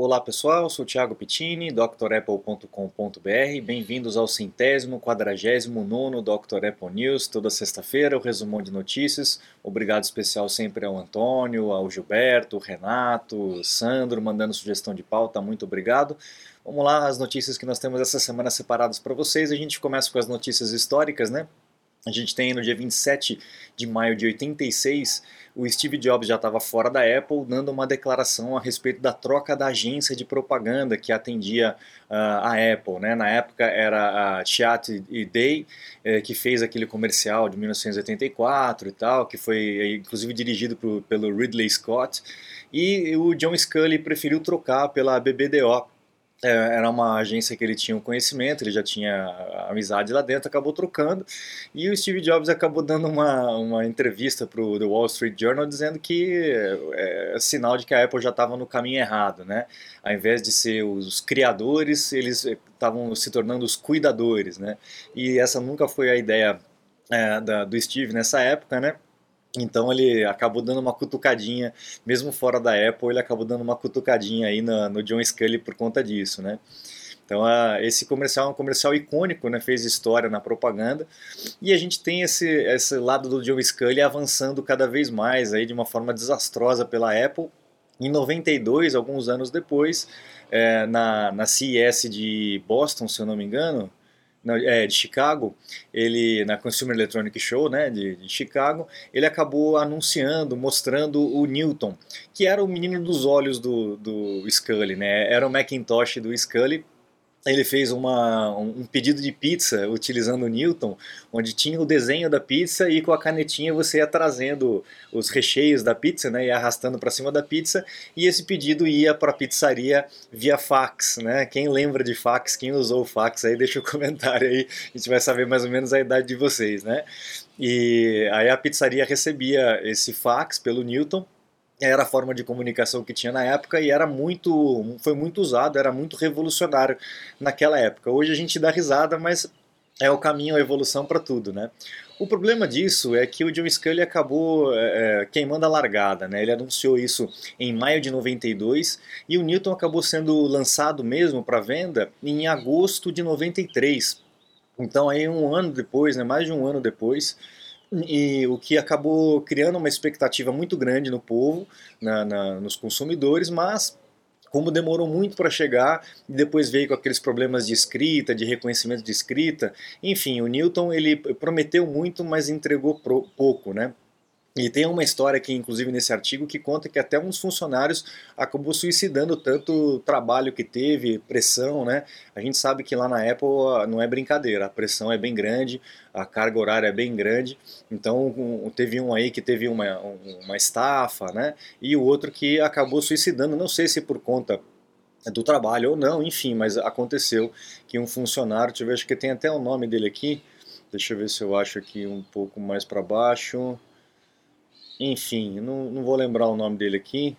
Olá pessoal, sou Thiago Pittini, drapple.com.br. Bem-vindos ao centésimo, quadragésimo nono Dr. Apple News, toda sexta-feira o resumão de notícias. Obrigado especial sempre ao Antônio, ao Gilberto, ao Renato, Sandro, mandando sugestão de pauta, muito obrigado. Vamos lá, as notícias que nós temos essa semana separadas para vocês. A gente começa com as notícias históricas, né? A gente tem no dia 27 de maio de 86, o Steve Jobs já estava fora da Apple, dando uma declaração a respeito da troca da agência de propaganda que atendia uh, a Apple. Né? Na época era a Chat e Day, eh, que fez aquele comercial de 1984 e tal, que foi inclusive dirigido por, pelo Ridley Scott, e o John Scully preferiu trocar pela BBDO, era uma agência que ele tinha um conhecimento, ele já tinha amizade lá dentro, acabou trocando. E o Steve Jobs acabou dando uma, uma entrevista para o The Wall Street Journal dizendo que é, é sinal de que a Apple já estava no caminho errado, né? Ao invés de ser os criadores, eles estavam se tornando os cuidadores, né? E essa nunca foi a ideia é, da, do Steve nessa época, né? Então ele acabou dando uma cutucadinha, mesmo fora da Apple, ele acabou dando uma cutucadinha aí no, no John Scully por conta disso, né? Então esse comercial é um comercial icônico, né? Fez história na propaganda e a gente tem esse, esse lado do John Scully avançando cada vez mais aí de uma forma desastrosa pela Apple. Em 92, alguns anos depois, é, na, na CES de Boston, se eu não me engano, é, de Chicago, ele na Consumer Electronic Show, né, de, de, Chicago, ele acabou anunciando, mostrando o Newton, que era o menino dos olhos do, do Scully, né, era o Macintosh do Scully, ele fez uma, um pedido de pizza utilizando o Newton, onde tinha o desenho da pizza e com a canetinha você ia trazendo os recheios da pizza, né, ia arrastando para cima da pizza e esse pedido ia para a pizzaria via fax, né? Quem lembra de fax, quem usou o fax aí, deixa o um comentário aí, a gente vai saber mais ou menos a idade de vocês, né? E aí a pizzaria recebia esse fax pelo Newton era a forma de comunicação que tinha na época e era muito, foi muito usado, era muito revolucionário naquela época. Hoje a gente dá risada, mas é o caminho, a evolução para tudo, né? O problema disso é que o John Scully acabou é, é, queimando a largada, né? Ele anunciou isso em maio de 92 e o Newton acabou sendo lançado mesmo para venda em agosto de 93. Então aí um ano depois, né? Mais de um ano depois, e o que acabou criando uma expectativa muito grande no povo, na, na, nos consumidores, mas como demorou muito para chegar e depois veio com aqueles problemas de escrita, de reconhecimento de escrita, enfim, o Newton ele prometeu muito, mas entregou pouco, né? E tem uma história aqui, inclusive nesse artigo, que conta que até uns funcionários acabou suicidando tanto trabalho que teve, pressão, né? A gente sabe que lá na Apple não é brincadeira, a pressão é bem grande, a carga horária é bem grande. Então teve um aí que teve uma, uma estafa, né? E o outro que acabou suicidando, não sei se por conta do trabalho ou não, enfim, mas aconteceu que um funcionário, deixa eu ver, acho que tem até o nome dele aqui, deixa eu ver se eu acho aqui um pouco mais para baixo. Enfim, não, não vou lembrar o nome dele aqui.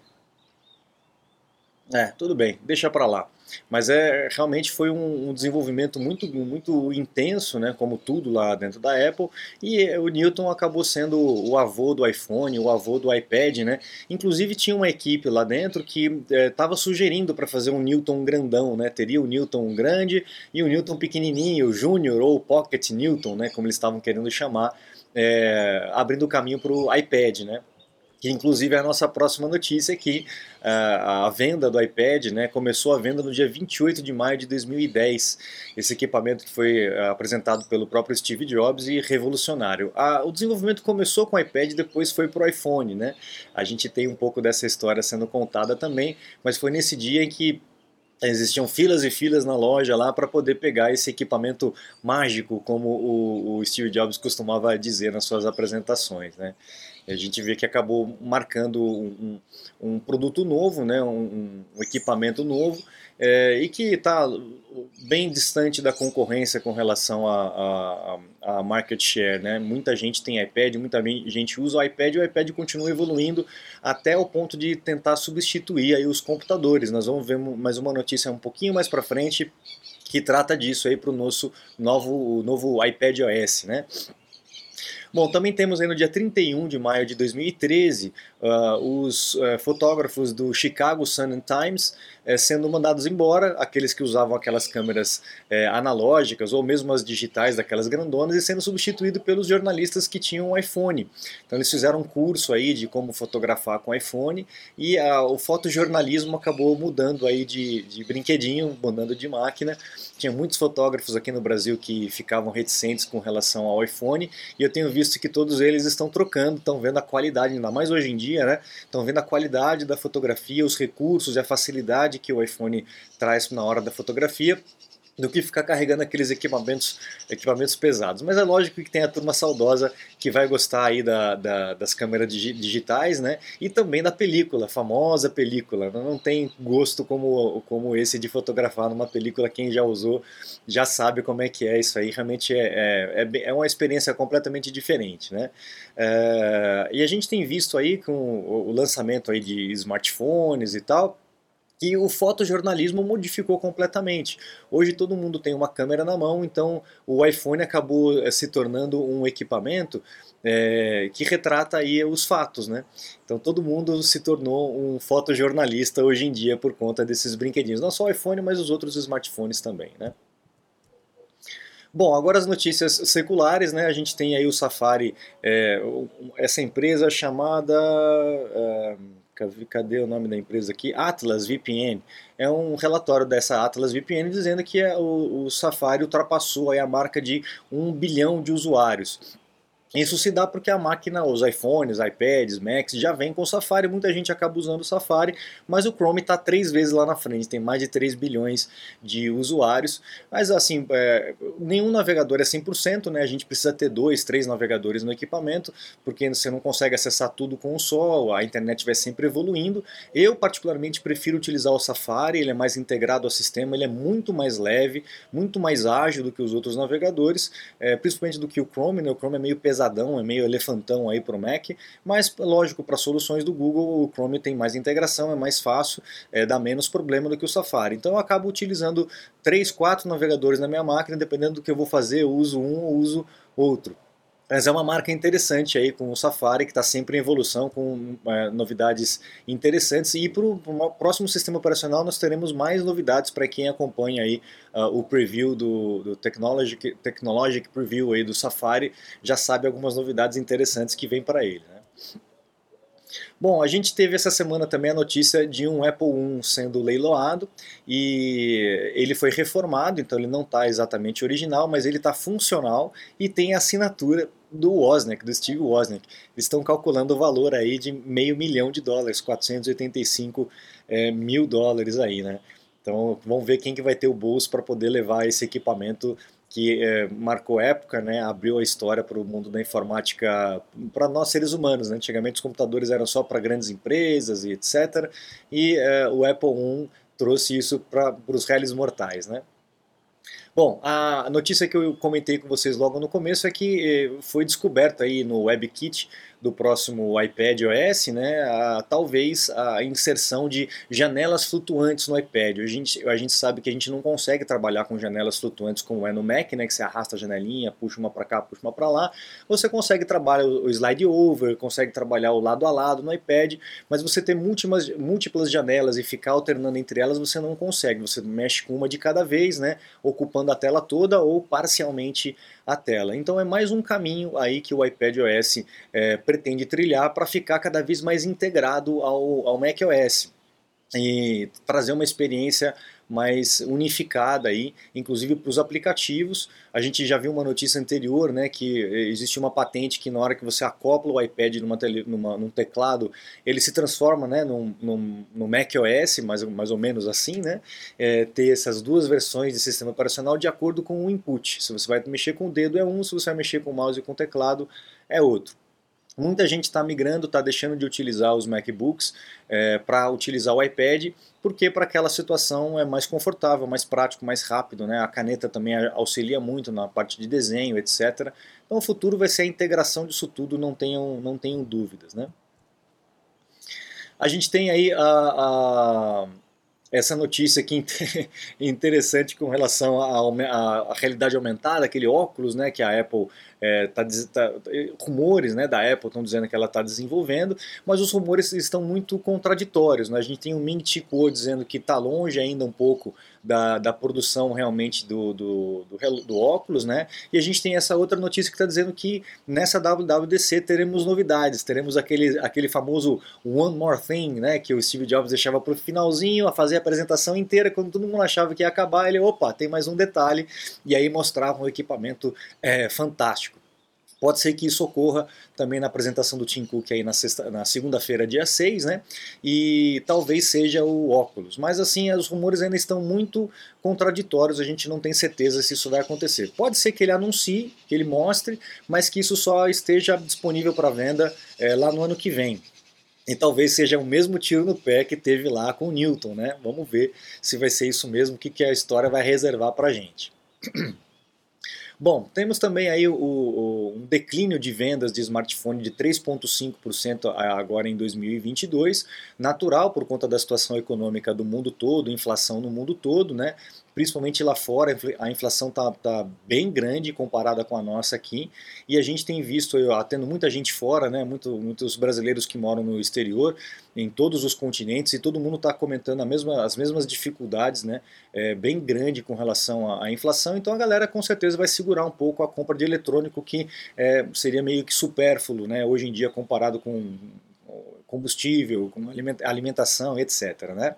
É, tudo bem, deixa para lá. Mas é realmente foi um, um, desenvolvimento muito, muito intenso, né, como tudo lá dentro da Apple. E o Newton acabou sendo o avô do iPhone, o avô do iPad, né? Inclusive tinha uma equipe lá dentro que estava é, sugerindo para fazer um Newton grandão, né? Teria o Newton grande e o Newton pequenininho, o Junior ou o Pocket Newton, né? Como eles estavam querendo chamar é, abrindo o caminho para o iPad, né? que inclusive é a nossa próxima notícia aqui, a venda do iPad, né, começou a venda no dia 28 de maio de 2010, esse equipamento que foi é, apresentado pelo próprio Steve Jobs e revolucionário. o desenvolvimento começou com o iPad, depois foi para o iPhone, né, a gente tem um pouco dessa história sendo contada também, mas foi nesse dia em que Existiam filas e filas na loja lá para poder pegar esse equipamento mágico, como o, o, Steve Jobs costumava dizer nas suas apresentações. Né? A gente vê que acabou marcando um, um produto novo, né? um, um equipamento novo, é, e que está bem distante da concorrência com relação a, a, a, market share. Né? Muita gente tem iPad, muita gente usa o iPad e o iPad continua evoluindo até o ponto de tentar substituir aí os computadores. Nós vamos ver mais uma notícia um pouquinho mais para frente que trata disso aí para o nosso novo, novo iPad OS. Né? Bom, também temos aí no dia 31 de maio de 2013 uh, os uh, fotógrafos do Chicago Sun and Times é, sendo mandados embora, aqueles que usavam aquelas câmeras é, analógicas ou mesmo as digitais daquelas grandonas e sendo substituído pelos jornalistas que tinham um iPhone. Então eles fizeram um curso aí de como fotografar com iPhone e a, o fotojornalismo acabou mudando aí de, de brinquedinho, mudando de máquina. Tinha muitos fotógrafos aqui no Brasil que ficavam reticentes com relação ao iPhone e eu tenho visto que todos eles estão trocando, estão vendo a qualidade, ainda mais hoje em dia, né? Estão vendo a qualidade da fotografia, os recursos e a facilidade que o iPhone traz na hora da fotografia do que ficar carregando aqueles equipamentos, equipamentos pesados. Mas é lógico que tem a turma saudosa que vai gostar aí da, da, das câmeras digitais, né? E também da película, famosa película. Não tem gosto como, como esse de fotografar numa película. Quem já usou já sabe como é que é isso aí. Realmente é, é, é, é uma experiência completamente diferente, né? É, e a gente tem visto aí com o lançamento aí de smartphones e tal, que o fotojornalismo modificou completamente. Hoje todo mundo tem uma câmera na mão, então o iPhone acabou eh, se tornando um equipamento é, que retrata aí os fatos, né? Então todo mundo se tornou um fotojornalista hoje em dia por conta desses brinquedinhos, não só o iPhone, mas os outros smartphones também, né? Bom, agora as notícias seculares, né? A gente tem aí o Safari, é, essa empresa chamada é, cadê o nome da empresa aqui? Atlas VPN. É um relatório dessa Atlas VPN dizendo que é o, o Safari ultrapassou a marca de um bilhão de usuários. Isso se dá porque a máquina, os iPhones, iPads, Macs já vem com o Safari, muita gente acaba usando o Safari, mas o Chrome está três vezes lá na frente, tem mais de 3 bilhões de usuários. Mas assim, é, nenhum navegador é 100%, né? a gente precisa ter dois, três navegadores no equipamento, porque você não consegue acessar tudo com um só, a internet vai sempre evoluindo. Eu particularmente prefiro utilizar o Safari, ele é mais integrado ao sistema, ele é muito mais leve, muito mais ágil do que os outros navegadores, é, principalmente do que o Chrome, né? o Chrome é meio pesado pesadão, é meio elefantão aí para o Mac, mas lógico, para soluções do Google o Chrome tem mais integração, é mais fácil, é, dá menos problema do que o Safari. Então eu acabo utilizando 3, 4 navegadores na minha máquina, dependendo do que eu vou fazer, eu uso um ou uso outro. Mas é uma marca interessante aí com o Safari, que está sempre em evolução, com é, novidades interessantes. E para o próximo sistema operacional nós teremos mais novidades para quem acompanha aí uh, o preview do, do Technologic, Technologic Preview aí do Safari, já sabe algumas novidades interessantes que vem para ele. Né? Bom, a gente teve essa semana também a notícia de um Apple I sendo leiloado e ele foi reformado, então ele não está exatamente original, mas ele está funcional e tem assinatura do Wozniak, do Steve Wozniak. Eles estão calculando o valor aí de meio milhão de dólares, 485 é, mil dólares aí, né? Então vamos ver quem que vai ter o bolso para poder levar esse equipamento que é, marcou época, né, abriu a história para o mundo da informática, para nós seres humanos. Né? Antigamente os computadores eram só para grandes empresas e etc. E é, o Apple I trouxe isso para os réis mortais. Né? Bom, a notícia que eu comentei com vocês logo no começo é que eh, foi descoberto aí no WebKit do próximo iPad OS, né, a, talvez a inserção de janelas flutuantes no iPad. A gente, a gente sabe que a gente não consegue trabalhar com janelas flutuantes como é no Mac, né, que você arrasta a janelinha, puxa uma para cá, puxa uma para lá. Você consegue trabalhar o slide over, consegue trabalhar o lado a lado no iPad, mas você ter múltiplas, múltiplas janelas e ficar alternando entre elas você não consegue. Você mexe com uma de cada vez, né, ocupando a tela toda ou parcialmente a tela. Então é mais um caminho aí que o iPad OS é, pretende trilhar para ficar cada vez mais integrado ao, ao macOS e trazer uma experiência mais unificada aí, inclusive para os aplicativos. A gente já viu uma notícia anterior, né, que existe uma patente que na hora que você acopla o iPad numa, tele, numa num teclado, ele se transforma, né, num, num, no macOS, mais, mais ou menos assim, né, é, ter essas duas versões de sistema operacional de acordo com o input. Se você vai mexer com o dedo é um, se você vai mexer com o mouse e com o teclado é outro. Muita gente está migrando, está deixando de utilizar os MacBooks é, para utilizar o iPad, porque para aquela situação é mais confortável, mais prático, mais rápido. Né? A caneta também auxilia muito na parte de desenho, etc. Então o futuro vai ser a integração disso tudo, não tenham, não tenham dúvidas. Né? A gente tem aí a, a essa notícia aqui interessante com relação à, realidade aumentada, aquele óculos né, que a Apple é, tá, tá, rumores né, da Apple estão dizendo que ela está desenvolvendo, mas os rumores estão muito contraditórios. Né? A gente tem o Ming Chi dizendo que está longe ainda um pouco da, da produção realmente do, do, do, do, óculos, né? E a gente tem essa outra notícia que está dizendo que nessa WWDC teremos novidades, teremos aquele, aquele famoso One More Thing, né? Que o Steve Jobs deixava para o finalzinho, a fazer a apresentação inteira, quando todo mundo achava que ia acabar, ele, opa, tem mais um detalhe, e aí mostrava um equipamento é, fantástico. Pode ser que isso ocorra também na apresentação do Tim Cook aí na, na segunda-feira, dia 6, né? E talvez seja o óculos. Mas assim, os rumores ainda estão muito contraditórios, a gente não tem certeza se isso vai acontecer. Pode ser que ele anuncie, que ele mostre, mas que isso só esteja disponível para venda é, lá no ano que vem. E talvez seja o mesmo tiro no pé que teve lá com o Newton, né? Vamos ver se vai ser isso mesmo, o que, que a história vai reservar para gente. Bom, temos também aí o, o, um declínio de vendas de smartphone de 3,5% agora em 2022, natural por conta da situação econômica do mundo todo, inflação no mundo todo, né? Principalmente lá fora, a inflação está tá bem grande comparada com a nossa aqui, e a gente tem visto, tendo muita gente fora, né, muito, muitos brasileiros que moram no exterior, em todos os continentes, e todo mundo está comentando mesma, as mesmas dificuldades, né, é, bem grande com relação à, à, inflação, então a galera com certeza vai segurar um pouco a compra de eletrônico, que é, seria meio que supérfluo, né, hoje em dia comparado com combustível, com alimentação, etc. Né?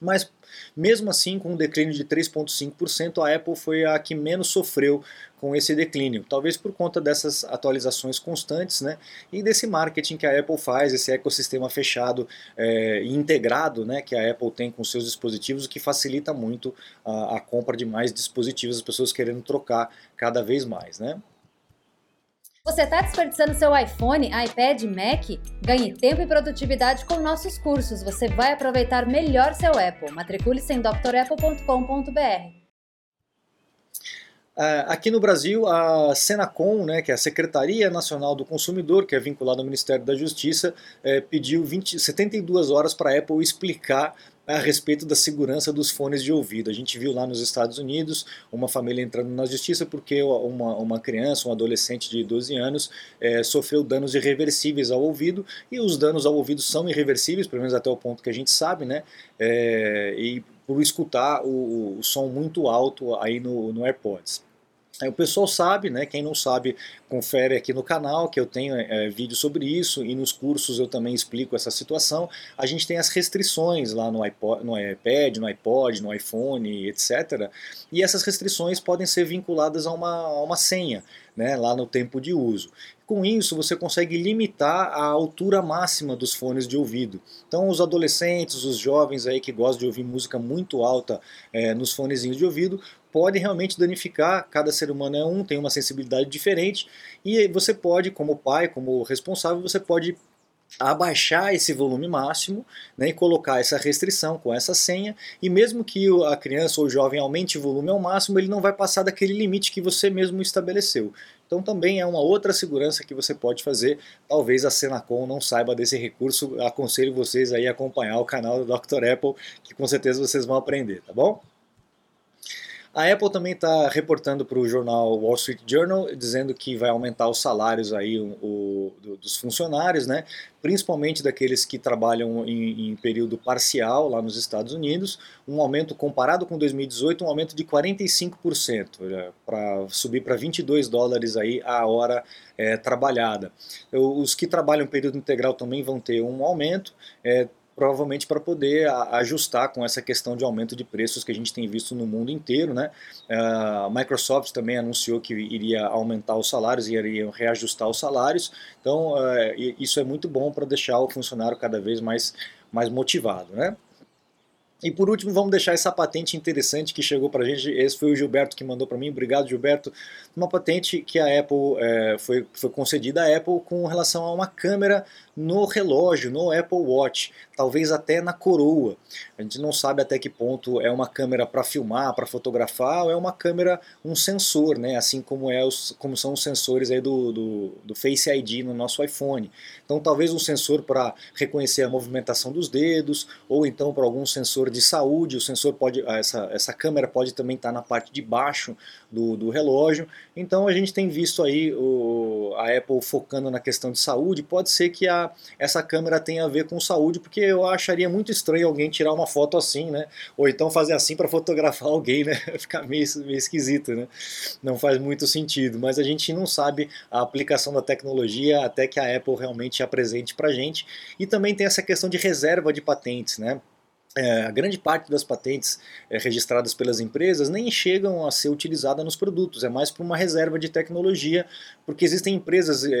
Mas mesmo assim, com um declínio de 3,5%, a Apple foi a que menos sofreu com esse declínio, talvez por conta dessas atualizações constantes né, e desse marketing que a Apple faz, esse ecossistema fechado é, e integrado né, que a Apple tem com seus dispositivos, o que facilita muito a, a compra de mais dispositivos, as pessoas querendo trocar cada vez mais. Né? Você está desperdiçando seu iPhone, iPad, Mac? Ganhe tempo e produtividade com nossos cursos. Você vai aproveitar melhor seu Apple. Matricule-se em drapple.com.br. Uh, aqui no Brasil, a Senacom, né, que é a Secretaria Nacional do Consumidor, que é vinculada ao Ministério da Justiça, eh, pediu 20, 72 horas para a Apple explicar a respeito da segurança dos fones de ouvido. A gente viu lá nos Estados Unidos uma família entrando na justiça porque uma, uma criança, um adolescente de 12 anos, é, sofreu danos irreversíveis ao ouvido e os danos ao ouvido são irreversíveis, pelo menos até o ponto que a gente sabe, né? É, e por escutar o, o, som muito alto aí no, no AirPods. O pessoal sabe, né? Quem não sabe, confere aqui no canal que eu tenho é, vídeo sobre isso e nos cursos eu também explico essa situação. A gente tem as restrições lá no, iPod, no iPad, no iPod, no iPhone, etc. E essas restrições podem ser vinculadas a uma, a uma senha, né? Lá no tempo de uso. Com isso, você consegue limitar a altura máxima dos fones de ouvido. Então, os adolescentes, os jovens aí que gostam de ouvir música muito alta é, nos fonezinhos de ouvido, pode realmente danificar, cada ser humano é um, tem uma sensibilidade diferente, e você pode, como pai, como responsável, você pode abaixar esse volume máximo né, e colocar essa restrição com essa senha e mesmo que a criança ou o jovem aumente o volume ao máximo, ele não vai passar daquele limite que você mesmo estabeleceu. Então também é uma outra segurança que você pode fazer. Talvez a Senacom não saiba desse recurso. Aconselho vocês aí a acompanhar o canal do Dr. Apple, que com certeza vocês vão aprender, tá bom? A Apple também está reportando para o jornal Wall Street Journal dizendo que vai aumentar os salários aí o, o dos funcionários, né? principalmente daqueles que trabalham em, em, período parcial lá nos Estados Unidos, um aumento comparado com 2018, um aumento de 45%, para subir para 22 dólares aí a hora é, trabalhada. Os que trabalham período integral também vão ter um aumento, é, provavelmente para poder ajustar com essa questão de aumento de preços que a gente tem visto no mundo inteiro. Né? A Microsoft também anunciou que iria aumentar os salários e iria reajustar os salários, então é, isso é muito bom para deixar o funcionário cada vez mais, mais motivado. Né? E por último, vamos deixar essa patente interessante que chegou para a gente. Esse foi o Gilberto que mandou para mim. Obrigado, Gilberto. Uma patente que a Apple é, foi, foi concedida à Apple com relação a uma câmera no relógio, no Apple Watch, talvez até na coroa. A gente não sabe até que ponto é uma câmera para filmar, para fotografar, ou é uma câmera, um sensor, né? assim como, é os, como são os sensores aí do, do, do Face ID no nosso iPhone. Então talvez um sensor para reconhecer a movimentação dos dedos, ou então para algum sensor de saúde, o sensor pode, essa, essa câmera pode também estar na parte de baixo do, do relógio. Então a gente tem visto aí o, a Apple focando na questão de saúde. Pode ser que a, essa câmera tenha a ver com saúde, porque eu acharia muito estranho alguém tirar uma foto assim, né? Ou então fazer assim para fotografar alguém, né? Ficar meio, meio esquisito, né? Não faz muito sentido. Mas a gente não sabe a aplicação da tecnologia até que a Apple realmente apresente para gente. E também tem essa questão de reserva de patentes, né? É, a grande parte das patentes é, registradas pelas empresas nem chegam a ser utilizada nos produtos, é mais para uma reserva de tecnologia, porque existem empresas é, é,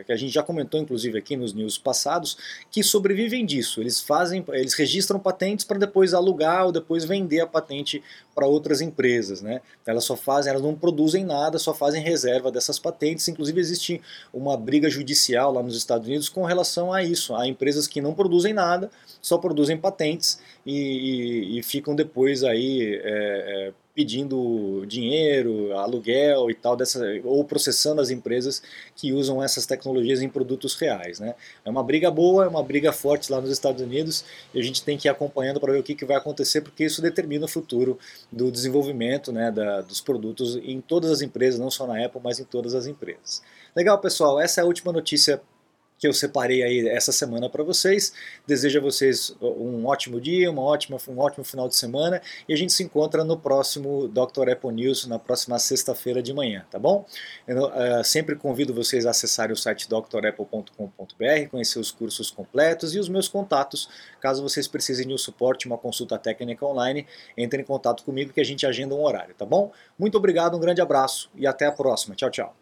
é, que a gente já comentou inclusive aqui nos news passados que sobrevivem disso. Eles fazem, eles registram patentes para depois alugar ou depois vender a patente para outras empresas, né? Elas só fazem, elas não produzem nada, só fazem reserva dessas patentes. Inclusive existe uma briga judicial lá nos Estados Unidos com relação a isso, a empresas que não produzem nada, só produzem patentes e, e, e ficam depois aí é, é, pedindo dinheiro, aluguel e tal, dessa, ou processando as empresas que usam essas tecnologias em produtos reais. Né? É uma briga boa, é uma briga forte lá nos Estados Unidos e a gente tem que ir acompanhando para ver o que, que vai acontecer, porque isso determina o futuro do desenvolvimento né, da, dos produtos em todas as empresas, não só na Apple, mas em todas as empresas. Legal, pessoal, essa é a última notícia que eu separei aí essa semana para vocês. Desejo a vocês um ótimo dia, uma ótima, um ótimo final de semana e a gente se encontra no próximo Dr. Apple News, na próxima sexta-feira de manhã, tá bom? Eu uh, sempre convido vocês a acessarem o site drapple.com.br, conhecer os cursos completos e os meus contatos. Caso vocês precisem de um suporte, uma consulta técnica online, entre em contato comigo que a gente agenda um horário, tá bom? Muito obrigado, um grande abraço e até a próxima. Tchau, tchau.